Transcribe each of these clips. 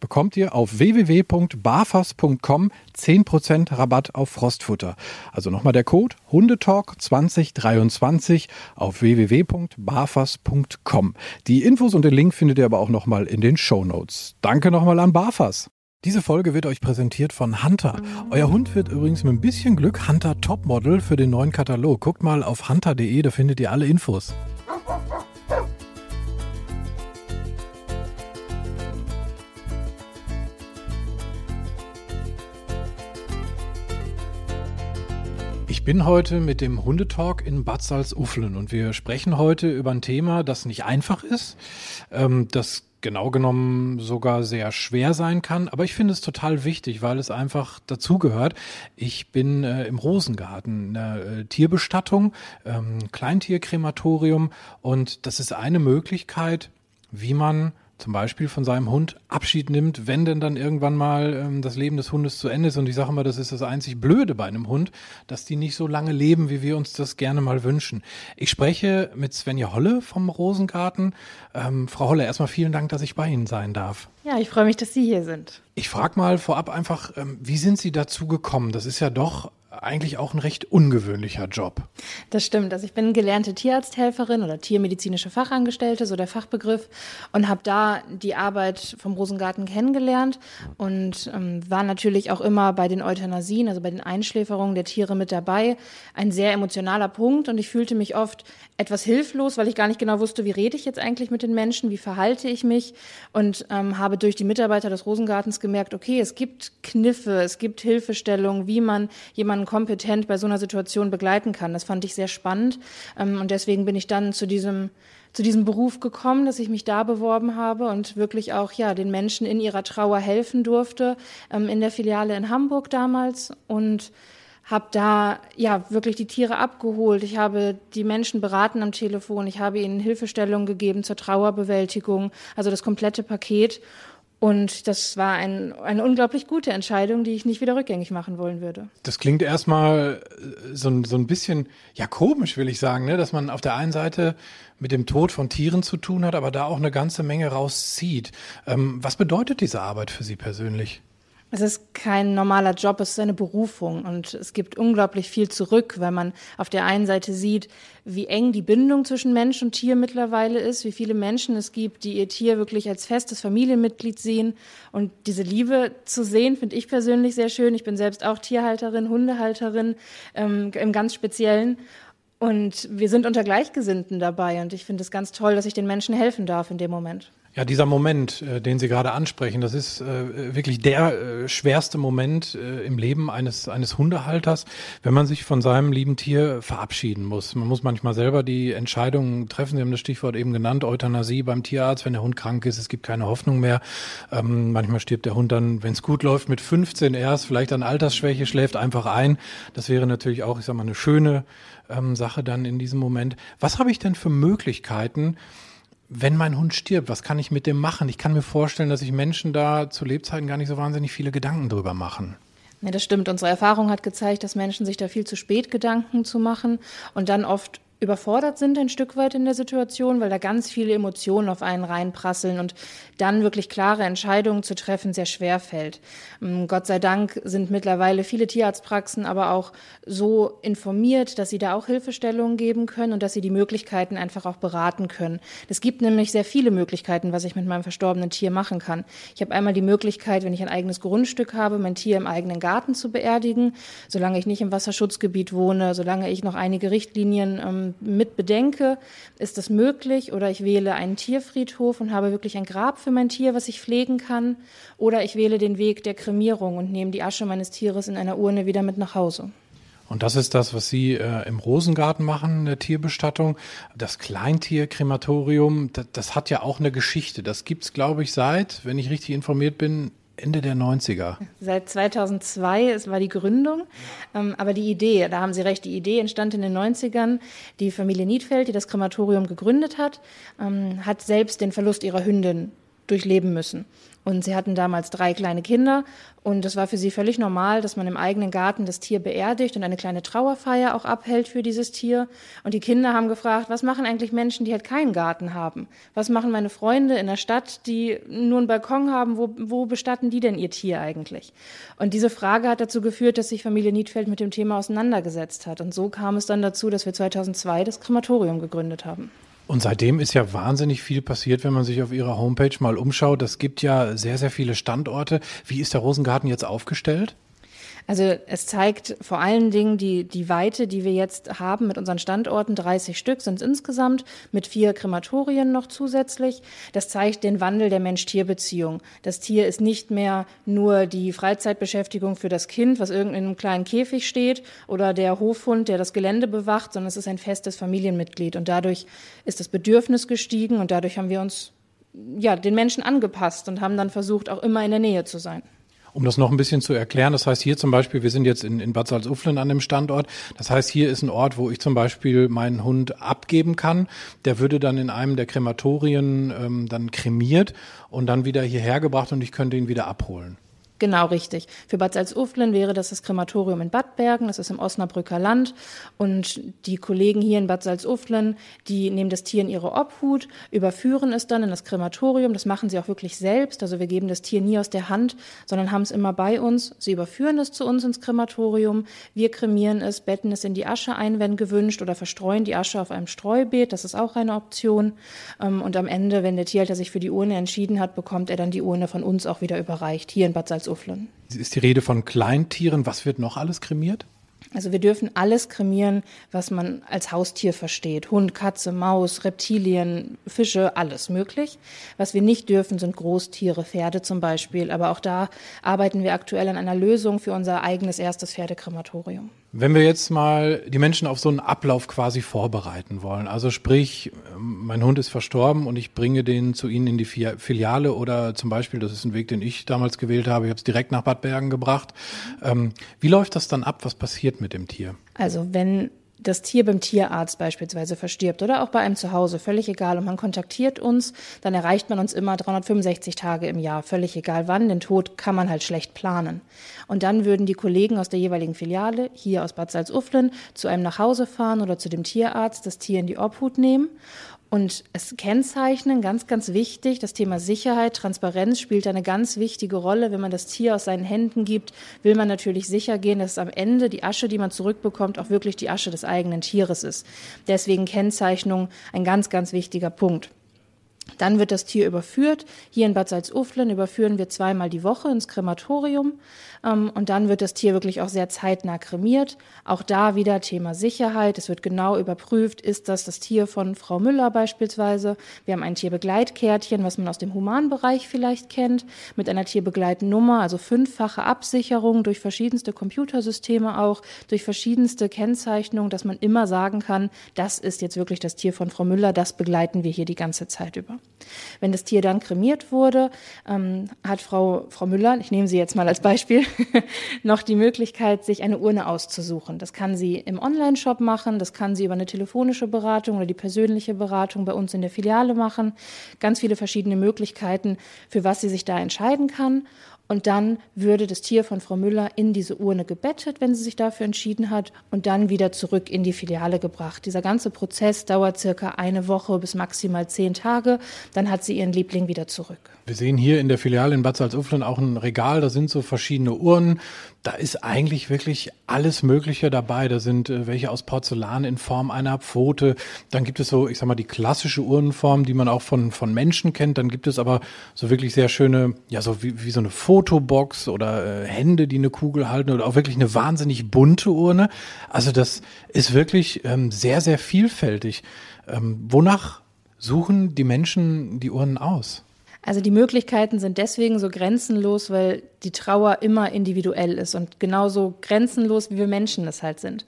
bekommt ihr auf www.barfas.com 10% Rabatt auf Frostfutter. Also nochmal der Code Hundetalk 2023 auf www.barfas.com. Die Infos und den Link findet ihr aber auch nochmal in den Show Notes. Danke nochmal an Barfas. Diese Folge wird euch präsentiert von Hunter. Euer Hund wird übrigens mit ein bisschen Glück Hunter Topmodel für den neuen Katalog. Guckt mal auf hunter.de, da findet ihr alle Infos. Ich bin heute mit dem Hundetalk in Bad Salzuflen und wir sprechen heute über ein Thema, das nicht einfach ist, ähm, das genau genommen sogar sehr schwer sein kann, aber ich finde es total wichtig, weil es einfach dazugehört. Ich bin äh, im Rosengarten, in der äh, Tierbestattung, ähm, Kleintierkrematorium und das ist eine Möglichkeit, wie man zum Beispiel von seinem Hund Abschied nimmt, wenn denn dann irgendwann mal ähm, das Leben des Hundes zu Ende ist. Und ich sage immer, das ist das einzig Blöde bei einem Hund, dass die nicht so lange leben, wie wir uns das gerne mal wünschen. Ich spreche mit Svenja Holle vom Rosengarten. Ähm, Frau Holle, erstmal vielen Dank, dass ich bei Ihnen sein darf. Ja, ich freue mich, dass Sie hier sind. Ich frage mal vorab einfach, ähm, wie sind Sie dazu gekommen? Das ist ja doch eigentlich auch ein recht ungewöhnlicher Job. Das stimmt. Also ich bin gelernte Tierarzthelferin oder tiermedizinische Fachangestellte, so der Fachbegriff, und habe da die Arbeit vom Rosengarten kennengelernt und ähm, war natürlich auch immer bei den Euthanasien, also bei den Einschläferungen der Tiere mit dabei. Ein sehr emotionaler Punkt und ich fühlte mich oft etwas hilflos, weil ich gar nicht genau wusste, wie rede ich jetzt eigentlich mit den Menschen, wie verhalte ich mich und ähm, habe durch die Mitarbeiter des Rosengartens gemerkt, okay, es gibt Kniffe, es gibt Hilfestellungen, wie man jemanden kompetent bei so einer Situation begleiten kann. Das fand ich sehr spannend ähm, und deswegen bin ich dann zu diesem zu diesem Beruf gekommen, dass ich mich da beworben habe und wirklich auch ja den Menschen in ihrer Trauer helfen durfte ähm, in der Filiale in Hamburg damals und habe da ja wirklich die Tiere abgeholt. Ich habe die Menschen beraten am Telefon. Ich habe ihnen Hilfestellung gegeben zur Trauerbewältigung, also das komplette Paket. Und das war ein, eine unglaublich gute Entscheidung, die ich nicht wieder rückgängig machen wollen würde. Das klingt erstmal äh, so, so ein bisschen, ja, komisch, will ich sagen, ne? dass man auf der einen Seite mit dem Tod von Tieren zu tun hat, aber da auch eine ganze Menge rauszieht. Ähm, was bedeutet diese Arbeit für Sie persönlich? Es ist kein normaler Job, es ist eine Berufung und es gibt unglaublich viel zurück, weil man auf der einen Seite sieht, wie eng die Bindung zwischen Mensch und Tier mittlerweile ist, wie viele Menschen es gibt, die ihr Tier wirklich als festes Familienmitglied sehen. Und diese Liebe zu sehen, finde ich persönlich sehr schön. Ich bin selbst auch Tierhalterin, Hundehalterin ähm, im ganz Speziellen. Und wir sind unter Gleichgesinnten dabei und ich finde es ganz toll, dass ich den Menschen helfen darf in dem Moment. Ja, dieser Moment, äh, den Sie gerade ansprechen, das ist äh, wirklich der äh, schwerste Moment im Leben eines, eines Hundehalters, wenn man sich von seinem lieben Tier verabschieden muss. Man muss manchmal selber die Entscheidungen treffen. Sie haben das Stichwort eben genannt, Euthanasie beim Tierarzt, wenn der Hund krank ist, es gibt keine Hoffnung mehr. Ähm, manchmal stirbt der Hund dann, wenn es gut läuft, mit 15 erst, vielleicht an Altersschwäche, schläft einfach ein. Das wäre natürlich auch, ich sag mal, eine schöne ähm, Sache dann in diesem Moment. Was habe ich denn für Möglichkeiten, wenn mein Hund stirbt, was kann ich mit dem machen? Ich kann mir vorstellen, dass sich Menschen da zu Lebzeiten gar nicht so wahnsinnig viele Gedanken drüber machen. Ja, das stimmt. Unsere Erfahrung hat gezeigt, dass Menschen sich da viel zu spät Gedanken zu machen und dann oft überfordert sind ein Stück weit in der Situation, weil da ganz viele Emotionen auf einen reinprasseln und dann wirklich klare Entscheidungen zu treffen sehr schwer fällt. Ähm, Gott sei Dank sind mittlerweile viele Tierarztpraxen aber auch so informiert, dass sie da auch Hilfestellungen geben können und dass sie die Möglichkeiten einfach auch beraten können. Es gibt nämlich sehr viele Möglichkeiten, was ich mit meinem verstorbenen Tier machen kann. Ich habe einmal die Möglichkeit, wenn ich ein eigenes Grundstück habe, mein Tier im eigenen Garten zu beerdigen, solange ich nicht im Wasserschutzgebiet wohne, solange ich noch einige Richtlinien ähm, mit bedenke, ist das möglich oder ich wähle einen Tierfriedhof und habe wirklich ein Grab für mein Tier, was ich pflegen kann oder ich wähle den Weg der Kremierung und nehme die Asche meines Tieres in einer Urne wieder mit nach Hause. Und das ist das, was Sie äh, im Rosengarten machen, der Tierbestattung. Das Kleintierkrematorium, das, das hat ja auch eine Geschichte. Das gibt es, glaube ich, seit, wenn ich richtig informiert bin, Ende der 90er. Seit 2002, es war die Gründung. Ähm, aber die Idee, da haben Sie recht, die Idee entstand in den 90ern. Die Familie Niedfeld, die das Krematorium gegründet hat, ähm, hat selbst den Verlust ihrer Hündin durchleben müssen. Und sie hatten damals drei kleine Kinder und es war für sie völlig normal, dass man im eigenen Garten das Tier beerdigt und eine kleine Trauerfeier auch abhält für dieses Tier. Und die Kinder haben gefragt, was machen eigentlich Menschen, die halt keinen Garten haben? Was machen meine Freunde in der Stadt, die nur einen Balkon haben? Wo, wo bestatten die denn ihr Tier eigentlich? Und diese Frage hat dazu geführt, dass sich Familie Niedfeld mit dem Thema auseinandergesetzt hat. Und so kam es dann dazu, dass wir 2002 das Krematorium gegründet haben. Und seitdem ist ja wahnsinnig viel passiert, wenn man sich auf Ihrer Homepage mal umschaut. Es gibt ja sehr, sehr viele Standorte. Wie ist der Rosengarten jetzt aufgestellt? Also es zeigt vor allen Dingen die, die Weite, die wir jetzt haben mit unseren Standorten. 30 Stück sind es insgesamt, mit vier Krematorien noch zusätzlich. Das zeigt den Wandel der Mensch-Tier-Beziehung. Das Tier ist nicht mehr nur die Freizeitbeschäftigung für das Kind, was in einem kleinen Käfig steht, oder der Hofhund, der das Gelände bewacht, sondern es ist ein festes Familienmitglied. Und dadurch ist das Bedürfnis gestiegen und dadurch haben wir uns ja, den Menschen angepasst und haben dann versucht, auch immer in der Nähe zu sein. Um das noch ein bisschen zu erklären, das heißt hier zum Beispiel, wir sind jetzt in, in Bad Salzuflen an dem Standort. Das heißt, hier ist ein Ort, wo ich zum Beispiel meinen Hund abgeben kann. Der würde dann in einem der Krematorien ähm, dann kremiert und dann wieder hierher gebracht und ich könnte ihn wieder abholen. Genau, richtig. Für Bad Salzuflen wäre das das Krematorium in Bad Bergen, das ist im Osnabrücker Land. Und die Kollegen hier in Bad Salzuflen, die nehmen das Tier in ihre Obhut, überführen es dann in das Krematorium. Das machen sie auch wirklich selbst. Also wir geben das Tier nie aus der Hand, sondern haben es immer bei uns. Sie überführen es zu uns ins Krematorium. Wir kremieren es, betten es in die Asche ein, wenn gewünscht, oder verstreuen die Asche auf einem Streubeet. Das ist auch eine Option. Ähm, und am Ende, wenn der Tierhalter sich für die Urne entschieden hat, bekommt er dann die Urne von uns auch wieder überreicht, hier in Bad Salzuflen. Uflen. Ist die Rede von Kleintieren. Was wird noch alles kremiert? Also wir dürfen alles kremieren, was man als Haustier versteht. Hund, Katze, Maus, Reptilien, Fische, alles möglich. Was wir nicht dürfen, sind Großtiere, Pferde zum Beispiel. Aber auch da arbeiten wir aktuell an einer Lösung für unser eigenes erstes Pferdekrematorium. Wenn wir jetzt mal die Menschen auf so einen Ablauf quasi vorbereiten wollen, also sprich, mein Hund ist verstorben und ich bringe den zu Ihnen in die Filiale oder zum Beispiel, das ist ein Weg, den ich damals gewählt habe, ich habe es direkt nach Bad Bergen gebracht. Ähm, wie läuft das dann ab? Was passiert mit dem Tier? Also wenn das Tier beim Tierarzt beispielsweise verstirbt oder auch bei einem zu Hause, völlig egal, und man kontaktiert uns, dann erreicht man uns immer 365 Tage im Jahr, völlig egal wann. Den Tod kann man halt schlecht planen. Und dann würden die Kollegen aus der jeweiligen Filiale, hier aus Bad Salzuflen, zu einem nach Hause fahren oder zu dem Tierarzt, das Tier in die Obhut nehmen und es kennzeichnen, ganz, ganz wichtig, das Thema Sicherheit, Transparenz spielt eine ganz wichtige Rolle. Wenn man das Tier aus seinen Händen gibt, will man natürlich sicher gehen, dass am Ende die Asche, die man zurückbekommt, auch wirklich die Asche des eigenen Tieres ist. Deswegen Kennzeichnung ein ganz, ganz wichtiger Punkt. Dann wird das Tier überführt. Hier in Bad Salzuflen überführen wir zweimal die Woche ins Krematorium. Ähm, und dann wird das Tier wirklich auch sehr zeitnah kremiert. Auch da wieder Thema Sicherheit. Es wird genau überprüft, ist das das Tier von Frau Müller beispielsweise. Wir haben ein Tierbegleitkärtchen, was man aus dem Humanbereich vielleicht kennt, mit einer Tierbegleitnummer, also fünffache Absicherung durch verschiedenste Computersysteme auch, durch verschiedenste Kennzeichnungen, dass man immer sagen kann, das ist jetzt wirklich das Tier von Frau Müller, das begleiten wir hier die ganze Zeit über. Wenn das Tier dann kremiert wurde, ähm, hat Frau, Frau Müller, ich nehme sie jetzt mal als Beispiel, noch die Möglichkeit, sich eine Urne auszusuchen. Das kann sie im Online-Shop machen, das kann sie über eine telefonische Beratung oder die persönliche Beratung bei uns in der Filiale machen. Ganz viele verschiedene Möglichkeiten, für was sie sich da entscheiden kann. Und dann würde das Tier von Frau Müller in diese Urne gebettet, wenn sie sich dafür entschieden hat, und dann wieder zurück in die Filiale gebracht. Dieser ganze Prozess dauert circa eine Woche bis maximal zehn Tage. Dann hat sie ihren Liebling wieder zurück. Wir sehen hier in der Filiale in Bad Salzuflen auch ein Regal, da sind so verschiedene Urnen. Da ist eigentlich wirklich alles Mögliche dabei. Da sind äh, welche aus Porzellan in Form einer Pfote. Dann gibt es so, ich sag mal, die klassische Urnenform, die man auch von, von Menschen kennt. Dann gibt es aber so wirklich sehr schöne, ja, so wie, wie so eine Fotobox oder äh, Hände, die eine Kugel halten oder auch wirklich eine wahnsinnig bunte Urne. Also das ist wirklich ähm, sehr, sehr vielfältig. Ähm, wonach suchen die Menschen die Urnen aus? Also die Möglichkeiten sind deswegen so grenzenlos, weil die Trauer immer individuell ist und genauso grenzenlos, wie wir Menschen es halt sind.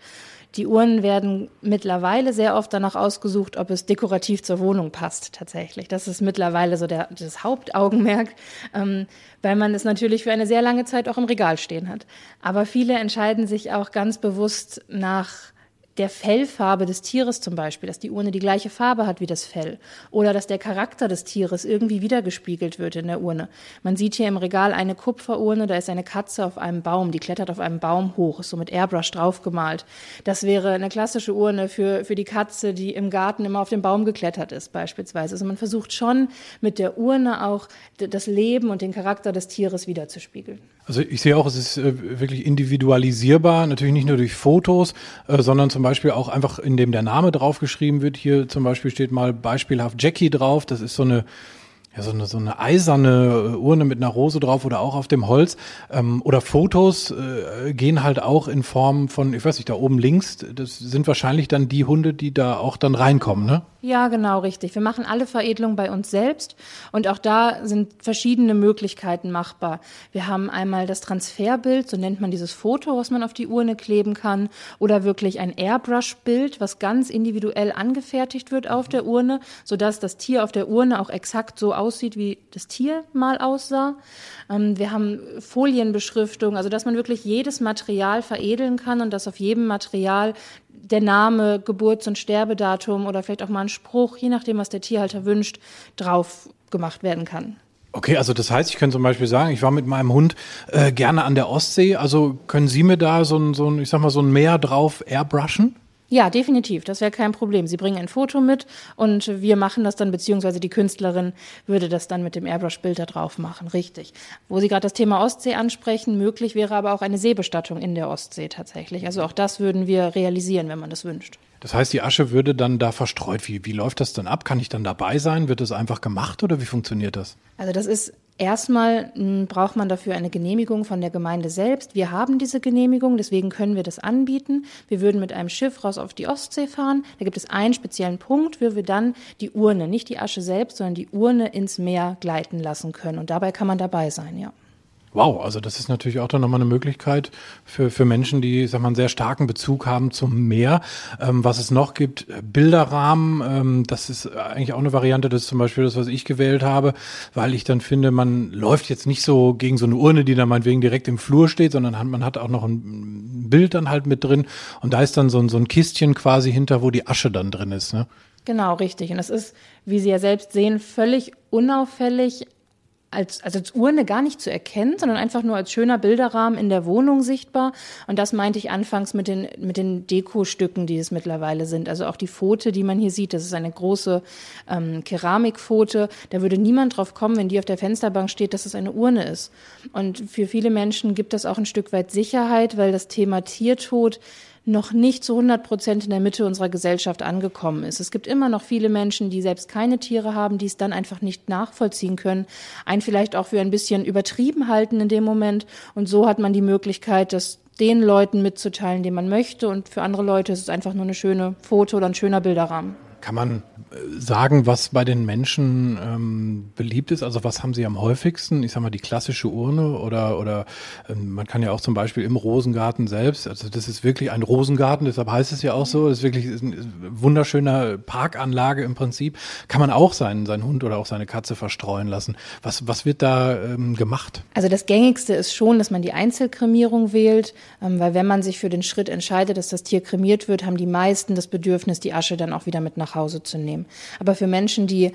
Die Uhren werden mittlerweile sehr oft danach ausgesucht, ob es dekorativ zur Wohnung passt, tatsächlich. Das ist mittlerweile so der, das Hauptaugenmerk, ähm, weil man es natürlich für eine sehr lange Zeit auch im Regal stehen hat. Aber viele entscheiden sich auch ganz bewusst nach der Fellfarbe des Tieres zum Beispiel, dass die Urne die gleiche Farbe hat wie das Fell oder dass der Charakter des Tieres irgendwie wiedergespiegelt wird in der Urne. Man sieht hier im Regal eine Kupferurne, da ist eine Katze auf einem Baum, die klettert auf einem Baum hoch, ist so mit Airbrush draufgemalt. Das wäre eine klassische Urne für, für die Katze, die im Garten immer auf den Baum geklettert ist beispielsweise. Also man versucht schon mit der Urne auch das Leben und den Charakter des Tieres wiederzuspiegeln. Also ich sehe auch, es ist äh, wirklich individualisierbar, natürlich nicht nur durch Fotos, äh, sondern zum Beispiel auch einfach, indem der Name draufgeschrieben wird. Hier zum Beispiel steht mal beispielhaft Jackie drauf. Das ist so eine ja, so eine, so eine eiserne äh, Urne mit einer Rose drauf oder auch auf dem Holz. Ähm, oder Fotos gehen halt auch in Form von, ich weiß nicht, da oben links, das sind wahrscheinlich dann die Hunde, die da auch dann reinkommen, ne? Ja, genau, richtig. Wir machen alle Veredelungen bei uns selbst und auch da sind verschiedene Möglichkeiten machbar. Wir haben einmal das Transferbild, so nennt man dieses Foto, was man auf die Urne kleben kann, oder wirklich ein Airbrush-Bild, was ganz individuell angefertigt wird auf der Urne, sodass das Tier auf der Urne auch exakt so aussieht, wie das Tier mal aussah. Ähm, wir haben Folienbeschriftung, also dass man wirklich jedes Material veredeln kann und dass auf jedem Material der Name, Geburts- und Sterbedatum oder vielleicht auch mal ein Spruch, je nachdem, was der Tierhalter wünscht, drauf gemacht werden kann. Okay, also das heißt, ich könnte zum Beispiel sagen, ich war mit meinem Hund äh, gerne an der Ostsee. Also können Sie mir da so ein, so ein, ich sag mal, so ein Meer drauf airbrushen? Ja, definitiv. Das wäre kein Problem. Sie bringen ein Foto mit und wir machen das dann, beziehungsweise die Künstlerin würde das dann mit dem Airbrush-Bild da drauf machen. Richtig. Wo Sie gerade das Thema Ostsee ansprechen, möglich wäre aber auch eine Seebestattung in der Ostsee tatsächlich. Also auch das würden wir realisieren, wenn man das wünscht. Das heißt, die Asche würde dann da verstreut. Wie, wie läuft das dann ab? Kann ich dann dabei sein? Wird das einfach gemacht oder wie funktioniert das? Also das ist Erstmal hm, braucht man dafür eine Genehmigung von der Gemeinde selbst. Wir haben diese Genehmigung, deswegen können wir das anbieten. Wir würden mit einem Schiff raus auf die Ostsee fahren. Da gibt es einen speziellen Punkt, wo wir dann die Urne, nicht die Asche selbst, sondern die Urne ins Meer gleiten lassen können. Und dabei kann man dabei sein, ja. Wow, also das ist natürlich auch dann nochmal eine Möglichkeit für, für Menschen, die, sag mal, einen sehr starken Bezug haben zum Meer. Ähm, was es noch gibt, äh, Bilderrahmen, ähm, das ist eigentlich auch eine Variante, das ist zum Beispiel das, was ich gewählt habe, weil ich dann finde, man läuft jetzt nicht so gegen so eine Urne, die dann meinetwegen direkt im Flur steht, sondern hat, man hat auch noch ein Bild dann halt mit drin und da ist dann so ein, so ein Kistchen quasi hinter, wo die Asche dann drin ist. Ne? Genau, richtig. Und es ist, wie Sie ja selbst sehen, völlig unauffällig als, also als Urne gar nicht zu erkennen, sondern einfach nur als schöner Bilderrahmen in der Wohnung sichtbar. Und das meinte ich anfangs mit den, mit den Dekostücken, die es mittlerweile sind. Also auch die Pfote, die man hier sieht, das ist eine große ähm, Keramikpfote. Da würde niemand drauf kommen, wenn die auf der Fensterbank steht, dass es eine Urne ist. Und für viele Menschen gibt das auch ein Stück weit Sicherheit, weil das Thema Tiertod noch nicht zu 100 Prozent in der Mitte unserer Gesellschaft angekommen ist. Es gibt immer noch viele Menschen, die selbst keine Tiere haben, die es dann einfach nicht nachvollziehen können, einen vielleicht auch für ein bisschen übertrieben halten in dem Moment. Und so hat man die Möglichkeit, das den Leuten mitzuteilen, den man möchte. Und für andere Leute ist es einfach nur eine schöne Foto oder ein schöner Bilderrahmen. Kann man äh, sagen, was bei den Menschen ähm, beliebt ist? Also was haben sie am häufigsten? Ich sag mal die klassische Urne oder oder ähm, man kann ja auch zum Beispiel im Rosengarten selbst. Also das ist wirklich ein Rosengarten, deshalb heißt es ja auch so. Das ist wirklich eine wunderschöne Parkanlage im Prinzip. Kann man auch seinen seinen Hund oder auch seine Katze verstreuen lassen. Was was wird da ähm, gemacht? Also das gängigste ist schon, dass man die Einzelkremierung wählt, ähm, weil wenn man sich für den Schritt entscheidet, dass das Tier kremiert wird, haben die meisten das Bedürfnis, die Asche dann auch wieder mit nach nach Hause zu nehmen. Aber für Menschen, die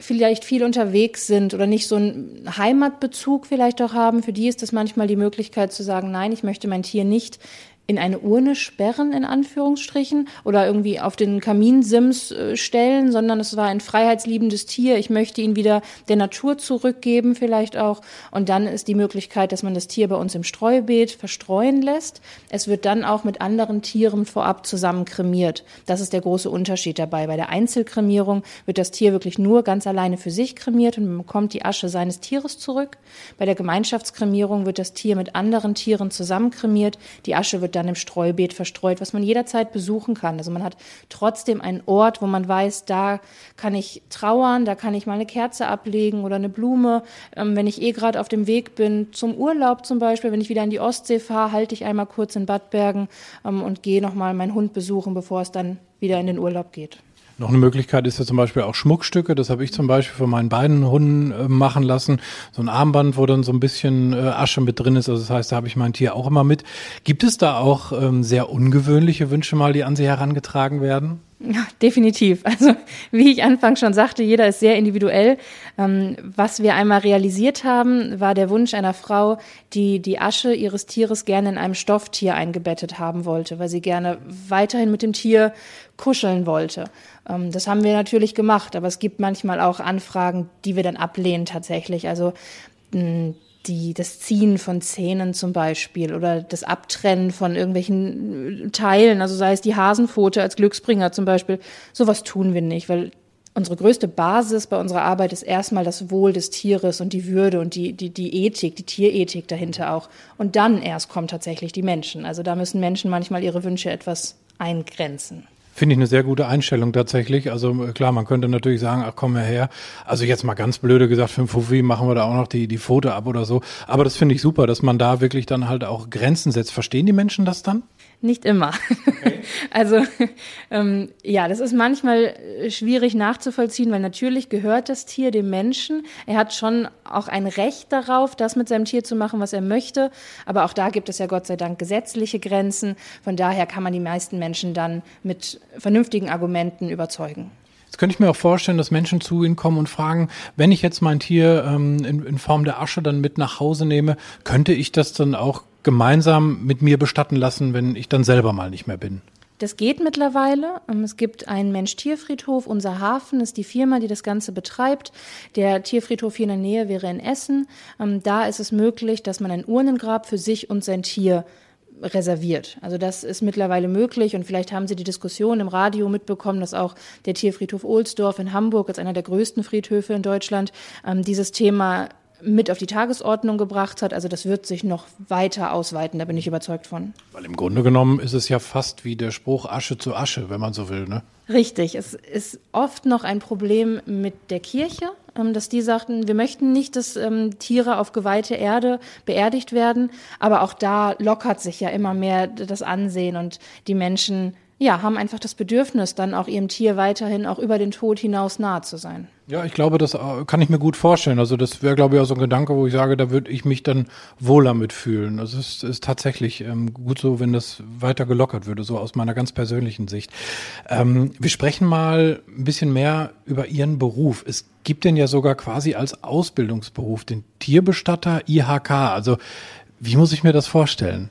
vielleicht viel unterwegs sind oder nicht so einen Heimatbezug vielleicht auch haben, für die ist das manchmal die Möglichkeit zu sagen, nein, ich möchte mein Tier nicht in eine Urne sperren, in Anführungsstrichen, oder irgendwie auf den Kaminsims äh, stellen, sondern es war ein freiheitsliebendes Tier. Ich möchte ihn wieder der Natur zurückgeben, vielleicht auch. Und dann ist die Möglichkeit, dass man das Tier bei uns im Streubeet verstreuen lässt. Es wird dann auch mit anderen Tieren vorab zusammen kremiert. Das ist der große Unterschied dabei. Bei der Einzelkremierung wird das Tier wirklich nur ganz alleine für sich kremiert und man bekommt die Asche seines Tieres zurück. Bei der Gemeinschaftskremierung wird das Tier mit anderen Tieren zusammen kremiert. Die Asche wird dann im Streubeet verstreut, was man jederzeit besuchen kann. Also man hat trotzdem einen Ort, wo man weiß, da kann ich trauern, da kann ich mal eine Kerze ablegen oder eine Blume. Ähm, wenn ich eh gerade auf dem Weg bin zum Urlaub zum Beispiel, wenn ich wieder in die Ostsee fahre, halte ich einmal kurz in Bad Bergen ähm, und gehe nochmal meinen Hund besuchen, bevor es dann wieder in den Urlaub geht. Noch eine Möglichkeit ist ja zum Beispiel auch Schmuckstücke. Das habe ich zum Beispiel von meinen beiden Hunden äh, machen lassen. So ein Armband, wo dann so ein bisschen äh, Asche mit drin ist. Also das heißt, da habe ich mein Tier auch immer mit. Gibt es da auch ähm, sehr ungewöhnliche Wünsche mal, die an Sie herangetragen werden? Ja, definitiv. Also wie ich anfangs schon sagte, jeder ist sehr individuell. Ähm, was wir einmal realisiert haben, war der Wunsch einer Frau, die die Asche ihres Tieres gerne in einem Stofftier eingebettet haben wollte, weil sie gerne weiterhin mit dem Tier kuscheln wollte. Ähm, das haben wir natürlich gemacht, aber es gibt manchmal auch Anfragen, die wir dann ablehnen tatsächlich. Also die, das Ziehen von Zähnen zum Beispiel oder das Abtrennen von irgendwelchen äh, Teilen, also sei es die Hasenpfote als Glücksbringer zum Beispiel, sowas tun wir nicht, weil unsere größte Basis bei unserer Arbeit ist erstmal das Wohl des Tieres und die Würde und die, die, die Ethik, die Tierethik dahinter auch. Und dann erst kommen tatsächlich die Menschen. Also da müssen Menschen manchmal ihre Wünsche etwas eingrenzen. Finde ich eine sehr gute Einstellung tatsächlich. Also äh, klar, man könnte natürlich sagen, ach komm her. Also jetzt mal ganz blöde gesagt, für den Fuffi machen wir da auch noch die, die Foto ab oder so. Aber das finde ich super, dass man da wirklich dann halt auch Grenzen setzt. Verstehen die Menschen das dann? Nicht immer. Okay. Also ähm, ja, das ist manchmal äh, schwierig nachzuvollziehen, weil natürlich gehört das Tier dem Menschen. Er hat schon auch ein Recht darauf, das mit seinem Tier zu machen, was er möchte. Aber auch da gibt es ja Gott sei Dank gesetzliche Grenzen. Von daher kann man die meisten Menschen dann mit vernünftigen Argumenten überzeugen. Jetzt könnte ich mir auch vorstellen, dass Menschen zu Ihnen kommen und fragen, wenn ich jetzt mein Tier ähm, in, in Form der Asche dann mit nach Hause nehme, könnte ich das dann auch gemeinsam mit mir bestatten lassen, wenn ich dann selber mal nicht mehr bin? Das geht mittlerweile. Ähm, es gibt einen Mensch-Tierfriedhof. Unser Hafen ist die Firma, die das Ganze betreibt. Der Tierfriedhof hier in der Nähe wäre in Essen. Ähm, da ist es möglich, dass man ein Urnengrab für sich und sein Tier reserviert. Also das ist mittlerweile möglich und vielleicht haben Sie die Diskussion im Radio mitbekommen, dass auch der Tierfriedhof Ohlsdorf in Hamburg als einer der größten Friedhöfe in Deutschland ähm, dieses Thema mit auf die Tagesordnung gebracht hat. Also das wird sich noch weiter ausweiten, da bin ich überzeugt von. Weil im Grunde genommen ist es ja fast wie der Spruch Asche zu Asche, wenn man so will, ne? Richtig, es ist oft noch ein Problem mit der Kirche, ähm, dass die sagten, wir möchten nicht, dass ähm, Tiere auf geweihte Erde beerdigt werden, aber auch da lockert sich ja immer mehr das Ansehen und die Menschen ja, haben einfach das Bedürfnis, dann auch ihrem Tier weiterhin auch über den Tod hinaus nahe zu sein. Ja, ich glaube, das äh, kann ich mir gut vorstellen. Also das wäre, glaube ich, auch so ein Gedanke, wo ich sage, da würde ich mich dann wohler mitfühlen. Also es ist tatsächlich ähm, gut so, wenn das weiter gelockert würde, so aus meiner ganz persönlichen Sicht. Ähm, wir sprechen mal ein bisschen mehr über Ihren Beruf. Es gibt den ja sogar quasi als Ausbildungsberuf, den Tierbestatter IHK. Also wie muss ich mir das vorstellen?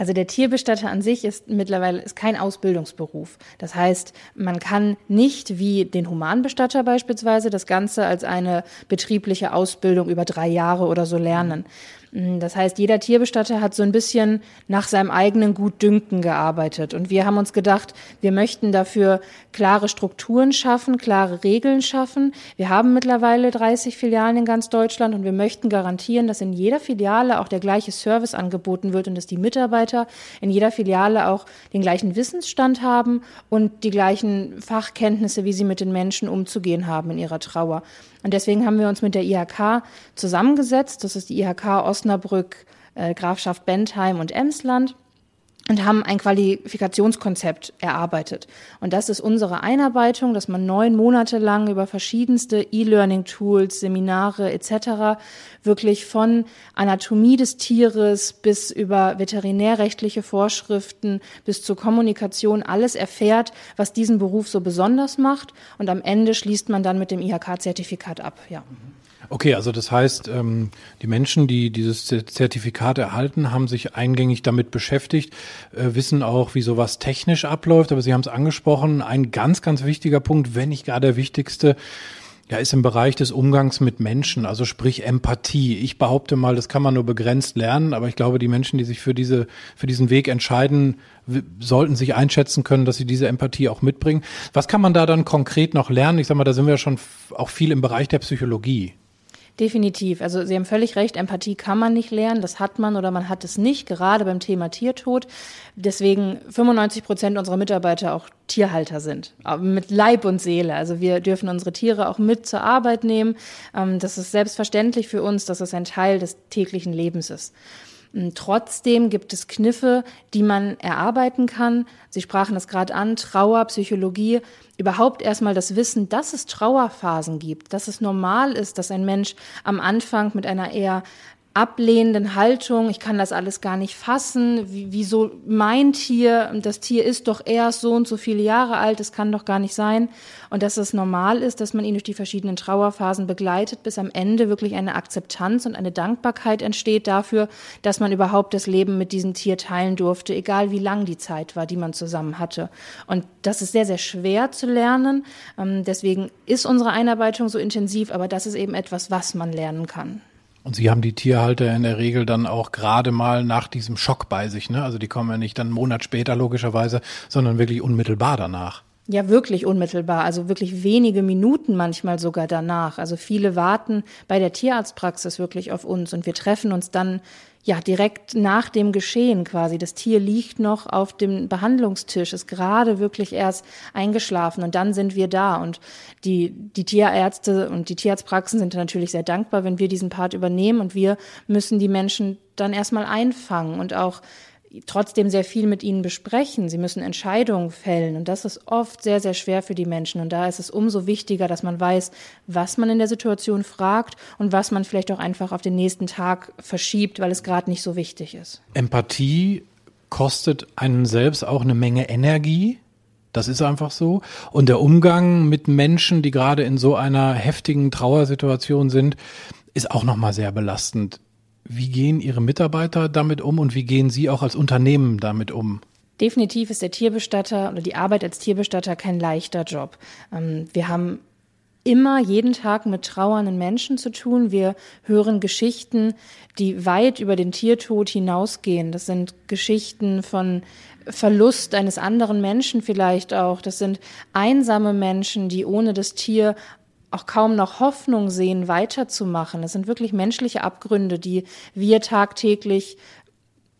Also der Tierbestatter an sich ist mittlerweile ist kein Ausbildungsberuf. Das heißt, man kann nicht wie den Humanbestatter beispielsweise das Ganze als eine betriebliche Ausbildung über drei Jahre oder so lernen. Mm, das heißt, jeder Tierbestatter hat so ein bisschen nach seinem eigenen Gutdünken gearbeitet. Und wir haben uns gedacht, wir möchten dafür klare Strukturen schaffen, klare Regeln schaffen. Wir haben mittlerweile 30 Filialen in ganz Deutschland und wir möchten garantieren, dass in jeder Filiale auch der gleiche Service angeboten wird und dass die Mitarbeiter in jeder Filiale auch den gleichen Wissensstand haben und die gleichen Fachkenntnisse, wie sie mit den Menschen umzugehen haben in ihrer Trauer. Und deswegen haben wir uns mit der IHK zusammengesetzt. Das ist die IHK Osnabrück, äh, Grafschaft Bentheim und Emsland. und haben ein Qualifikationskonzept erarbeitet. Und das ist unsere Einarbeitung, dass man neun Monate lang über verschiedenste E-Learning-Tools, Seminare etc. wirklich von Anatomie des Tieres bis über veterinärrechtliche Vorschriften bis zur Kommunikation alles erfährt, was diesen Beruf so besonders macht. Und am Ende schließt man dann mit dem IHK-Zertifikat ab. Ja. Okay, also das heißt, ähm, die Menschen, die dieses Zertifikat erhalten, haben sich eingängig damit beschäftigt, äh, wissen auch, wie sowas technisch abläuft. Aber Sie haben es angesprochen, ein ganz, ganz wichtiger Punkt, wenn nicht gar der wichtigste, ja, ist im Bereich des Umgangs mit Menschen, also sprich Empathie. Ich behaupte mal, das kann man nur begrenzt lernen, aber ich glaube, die Menschen, die sich für diese, für diesen Weg entscheiden, sollten sich einschätzen können, dass sie diese Empathie auch mitbringen. Was kann man da dann konkret noch lernen? Ich sag mal, da sind wir schon auch viel im Bereich der Psychologie. Definitiv. Also Sie haben völlig recht, Empathie kann man nicht lernen, das hat man oder man hat es nicht, gerade beim Thema Tiertod. Deswegen 95 Prozent unserer Mitarbeiter auch Tierhalter sind, mit Leib und Seele. Also wir dürfen unsere Tiere auch mit zur Arbeit nehmen. Ähm, das ist selbstverständlich für uns, dass es ein Teil des täglichen Lebens ist. Hm, trotzdem gibt es Kniffe, die man erarbeiten kann. Sie sprachen es gerade an, Trauer, Psychologie, überhaupt erstmal das Wissen, dass es Trauerphasen gibt, dass es normal ist, dass ein Mensch am Anfang mit einer eher ablehnenden Haltung, ich kann das alles gar nicht fassen, wieso mein Tier, das Tier ist doch erst so und so viele Jahre alt, es kann doch gar nicht sein. Und dass es normal ist, dass man ihn durch die verschiedenen Trauerphasen begleitet, bis am Ende wirklich eine Akzeptanz und eine Dankbarkeit entsteht dafür, dass man überhaupt das Leben mit diesem Tier teilen durfte, egal wie lang die Zeit war, die man zusammen hatte. Und das ist sehr, sehr schwer zu lernen. Ähm, deswegen ist unsere Einarbeitung so intensiv, aber das ist eben etwas, was man lernen kann. Und Sie haben die Tierhalter in der Regel dann auch gerade mal nach diesem Schock bei sich, ne? Also die kommen ja nicht dann einen Monat später logischerweise, sondern wirklich unmittelbar danach. Ja, wirklich unmittelbar, also wirklich wenige Minuten manchmal sogar danach. Also viele warten bei der Tierarztpraxis wirklich auf uns und wir treffen uns dann ja, direkt nach dem Geschehen quasi. Das Tier liegt noch auf dem Behandlungstisch, ist gerade wirklich erst eingeschlafen und dann sind wir da. Und die, die Tierärzte und die Tierarztpraxen sind natürlich sehr dankbar, wenn wir diesen Part übernehmen und wir müssen die Menschen dann erstmal einfangen und auch trotzdem sehr viel mit ihnen besprechen. Sie müssen Entscheidungen fällen und das ist oft sehr, sehr schwer für die Menschen. Und da ist es umso wichtiger, dass man weiß, was man in der Situation fragt und was man vielleicht auch einfach auf den nächsten Tag verschiebt, weil es gerade nicht so wichtig ist. Empathie kostet einen selbst auch eine Menge Energie. Das ist einfach so. Und der Umgang mit Menschen, die gerade in so einer heftigen Trauersituation sind, ist auch nochmal sehr belastend. Wie gehen Ihre Mitarbeiter damit um und wie gehen Sie auch als Unternehmen damit um? Definitiv ist der Tierbestatter oder die Arbeit als Tierbestatter kein leichter Job. Ähm, wir haben immer jeden Tag mit trauernden Menschen zu tun. Wir hören Geschichten, die weit über den Tiertod hinausgehen. Das sind Geschichten von Verlust eines anderen Menschen vielleicht auch. Das sind einsame Menschen, die ohne das Tier auch kaum noch Hoffnung sehen, weiterzumachen. Es sind wirklich menschliche Abgründe, die wir tagtäglich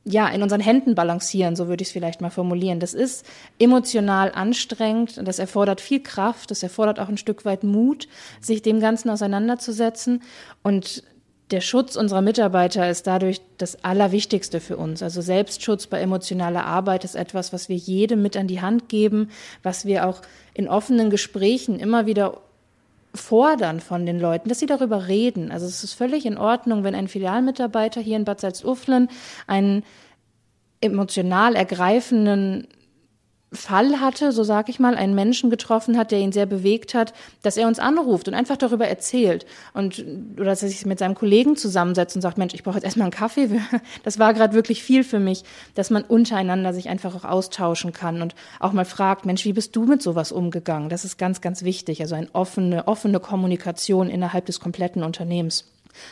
ja, in unseren Händen balancieren, so würde ich es vielleicht mal formulieren. Das ist emotional anstrengend das erfordert viel Kraft, das erfordert auch ein Stück weit Mut, sich dem Ganzen auseinanderzusetzen. Und der Schutz unserer Mitarbeiter ist dadurch das Allerwichtigste für uns. Also Selbstschutz bei emotionaler Arbeit ist etwas, was wir jedem mit an die Hand geben, was wir auch in offenen Gesprächen immer wieder fordern von den Leuten, dass sie darüber reden. Also es ist völlig in Ordnung, wenn ein Filialmitarbeiter hier in Bad Salzuflen einen emotional ergreifenden Fall hatte, so sag ich mal, einen Menschen getroffen hat, der ihn sehr bewegt hat, dass er uns anruft und einfach darüber erzählt und oder dass er sich mit seinem Kollegen zusammensetzt und sagt, Mensch, ich brauche jetzt erstmal einen Kaffee. Das war gerade wirklich viel für mich, dass man untereinander sich einfach auch austauschen kann und auch mal fragt, Mensch, wie bist du mit sowas umgegangen? Das ist ganz, ganz wichtig. Also eine offene, offene Kommunikation innerhalb des kompletten Unternehmens.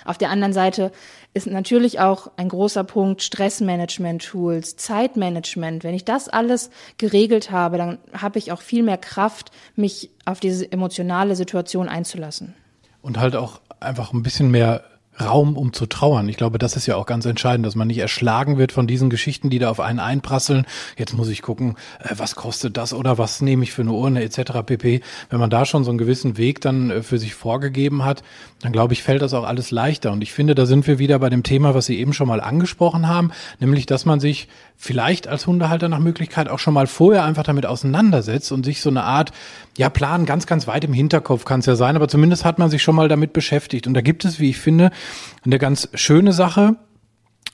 Auf der anderen Seite ist natürlich auch ein großer Punkt Stressmanagement-Tools, Zeitmanagement. Wenn ich das alles geregelt habe, dann habe ich auch viel mehr Kraft, mich auf diese emotionale Situation einzulassen. Und halt auch einfach ein bisschen mehr Raum, um zu trauern. Ich glaube, das ist ja auch ganz entscheidend, dass man nicht erschlagen wird von diesen Geschichten, die da auf einen einprasseln. Jetzt muss ich gucken, äh, was kostet das oder was nehme ich für eine Urne etc. pp. Wenn man da schon so einen gewissen Weg dann äh, für sich vorgegeben hat, dann glaube ich, fällt das auch alles leichter. Und ich finde, da sind wir wieder bei dem Thema, was Sie eben schon mal angesprochen haben, nämlich, dass man sich vielleicht als Hundehalter nach Möglichkeit auch schon mal vorher einfach damit auseinandersetzt und sich so eine Art, ja, Plan ganz, ganz weit im Hinterkopf kann es ja sein, aber zumindest hat man sich schon mal damit beschäftigt. Und da gibt es, wie ich finde, eine ganz schöne Sache,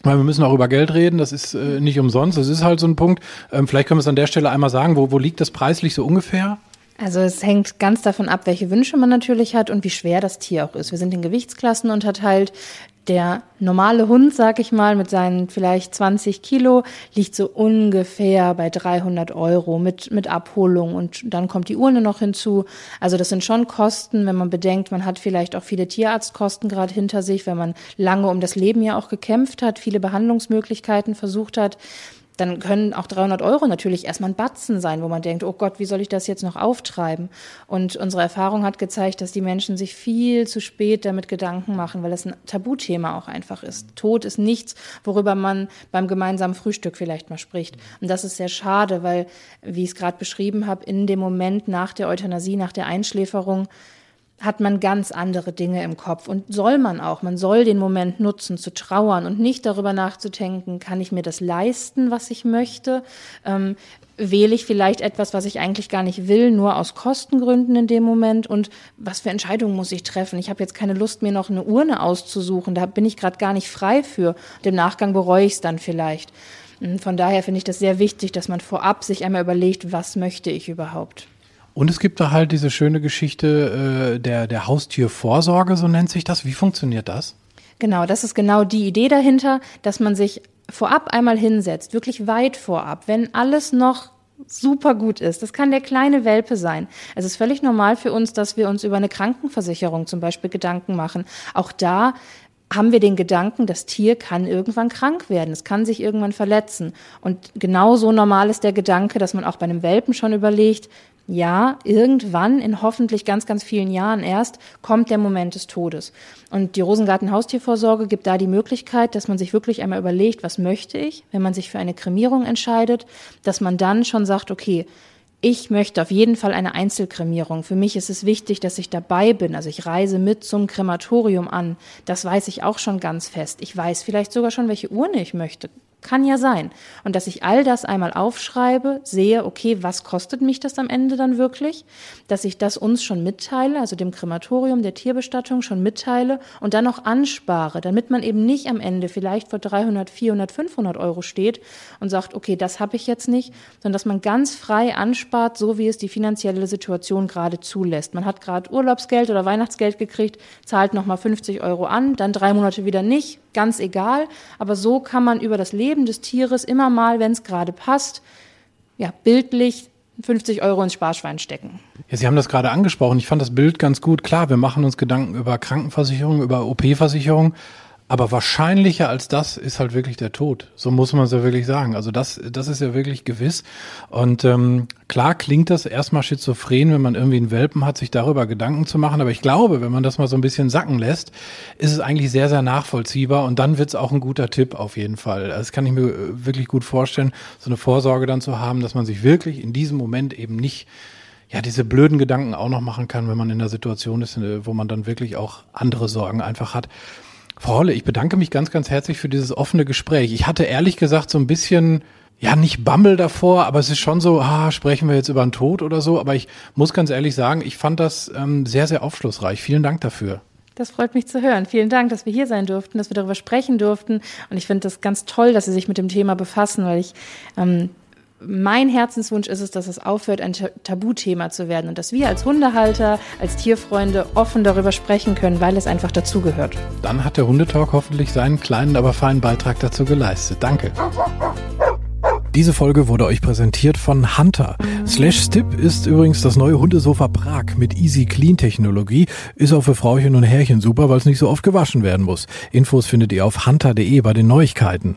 weil wir müssen auch über Geld reden, das ist äh, nicht umsonst, das ist halt so ein Punkt. Ähm, vielleicht können wir es an der Stelle einmal sagen, wo, wo liegt das preislich so ungefähr? Also es hängt ganz davon ab, welche Wünsche man natürlich hat und wie schwer das Tier auch ist. Wir sind in Gewichtsklassen unterteilt. Der normale Hund, sag ich mal, mit seinen vielleicht 20 Kilo liegt so ungefähr bei 300 Euro mit, mit Abholung und dann kommt die Urne noch hinzu. Also das sind schon Kosten, wenn man bedenkt, man hat vielleicht auch viele Tierarztkosten gerade hinter sich, wenn man lange um das Leben ja auch gekämpft hat, viele Behandlungsmöglichkeiten versucht hat dann können auch 300 Euro natürlich erstmal ein Batzen sein, wo man denkt, oh Gott, wie soll ich das jetzt noch auftreiben? Und unsere Erfahrung hat gezeigt, dass die Menschen sich viel zu spät damit Gedanken machen, weil es ein Tabuthema auch einfach ist. Tod ist nichts, worüber man beim gemeinsamen Frühstück vielleicht mal spricht. Und das ist sehr schade, weil, wie ich es gerade beschrieben habe, in dem Moment nach der Euthanasie, nach der Einschläferung, hat man ganz andere Dinge im Kopf und soll man auch. Man soll den Moment nutzen, zu trauern und nicht darüber nachzudenken, kann ich mir das leisten, was ich möchte? Ähm, wähle ich vielleicht etwas, was ich eigentlich gar nicht will, nur aus Kostengründen in dem Moment und was für Entscheidungen muss ich treffen? Ich habe jetzt keine Lust, mir noch eine Urne auszusuchen, da bin ich gerade gar nicht frei für. Und im Nachgang bereue ich es dann vielleicht. Von daher finde ich das sehr wichtig, dass man vorab sich einmal überlegt, was möchte ich überhaupt. Und es gibt da halt diese schöne Geschichte äh, der, der Haustiervorsorge, so nennt sich das. Wie funktioniert das? Genau, das ist genau die Idee dahinter, dass man sich vorab einmal hinsetzt, wirklich weit vorab, wenn alles noch super gut ist. Das kann der kleine Welpe sein. Es ist völlig normal für uns, dass wir uns über eine Krankenversicherung zum Beispiel Gedanken machen. Auch da haben wir den Gedanken, das Tier kann irgendwann krank werden, es kann sich irgendwann verletzen. Und genauso normal ist der Gedanke, dass man auch bei einem Welpen schon überlegt, ja, irgendwann in hoffentlich ganz, ganz vielen Jahren erst kommt der Moment des Todes. Und die Rosengarten Haustiervorsorge gibt da die Möglichkeit, dass man sich wirklich einmal überlegt, was möchte ich, wenn man sich für eine Kremierung entscheidet, dass man dann schon sagt, okay, ich möchte auf jeden Fall eine Einzelkremierung. Für mich ist es wichtig, dass ich dabei bin. Also ich reise mit zum Krematorium an. Das weiß ich auch schon ganz fest. Ich weiß vielleicht sogar schon, welche Urne ich möchte. Kann ja sein. Und dass ich all das einmal aufschreibe, sehe, okay, was kostet mich das am Ende dann wirklich? Dass ich das uns schon mitteile, also dem Krematorium, der Tierbestattung schon mitteile und dann noch anspare, damit man eben nicht am Ende vielleicht vor 300, 400, 500 Euro steht und sagt, okay, das habe ich jetzt nicht, sondern dass man ganz frei anspart, so wie es die finanzielle Situation gerade zulässt. Man hat gerade Urlaubsgeld oder Weihnachtsgeld gekriegt, zahlt nochmal 50 Euro an, dann drei Monate wieder nicht, ganz egal. Aber so kann man über das Leben des Tieres immer mal, wenn es gerade passt, ja, bildlich 50 Euro ins Sparschwein stecken. Ja, Sie haben das gerade angesprochen. Ich fand das Bild ganz gut. Klar, wir machen uns Gedanken über Krankenversicherung, über OP-Versicherung. Aber wahrscheinlicher als das ist halt wirklich der Tod. So muss man es ja wirklich sagen. Also das, das ist ja wirklich gewiss. Und ähm, klar klingt das erstmal schizophren, wenn man irgendwie einen Welpen hat, sich darüber Gedanken zu machen. Aber ich glaube, wenn man das mal so ein bisschen sacken lässt, ist es eigentlich sehr, sehr nachvollziehbar. Und dann wird es auch ein guter Tipp auf jeden Fall. Das kann ich mir äh, wirklich gut vorstellen, so eine Vorsorge dann zu haben, dass man sich wirklich in diesem Moment eben nicht ja, diese blöden Gedanken auch noch machen kann, wenn man in der Situation ist, äh, wo man dann wirklich auch andere Sorgen einfach hat. Frau Holle, ich bedanke mich ganz, ganz herzlich für dieses offene Gespräch. Ich hatte ehrlich gesagt so ein bisschen, ja, nicht Bammel davor, aber es ist schon so, ah, sprechen wir jetzt über den Tod oder so. Aber ich muss ganz ehrlich sagen, ich fand das ähm, sehr, sehr aufschlussreich. Vielen Dank dafür. Das freut mich zu hören. Vielen Dank, dass wir hier sein durften, dass wir darüber sprechen durften. Und ich finde das ganz toll, dass Sie sich mit dem Thema befassen, weil ich ähm, mein Herzenswunsch ist es, dass es aufhört, ein Tabuthema zu werden und dass wir als Hundehalter, als Tierfreunde offen darüber sprechen können, weil es einfach dazugehört. Dann hat der Hundetalk hoffentlich seinen kleinen, aber feinen Beitrag dazu geleistet. Danke. Diese Folge wurde euch präsentiert von Hunter. Slash Stip ist übrigens das neue Hundesofa Prag mit Easy Clean Technologie. Ist auch für Frauchen und Herrchen super, weil es nicht so oft gewaschen werden muss. Infos findet ihr auf hunter.de bei den Neuigkeiten.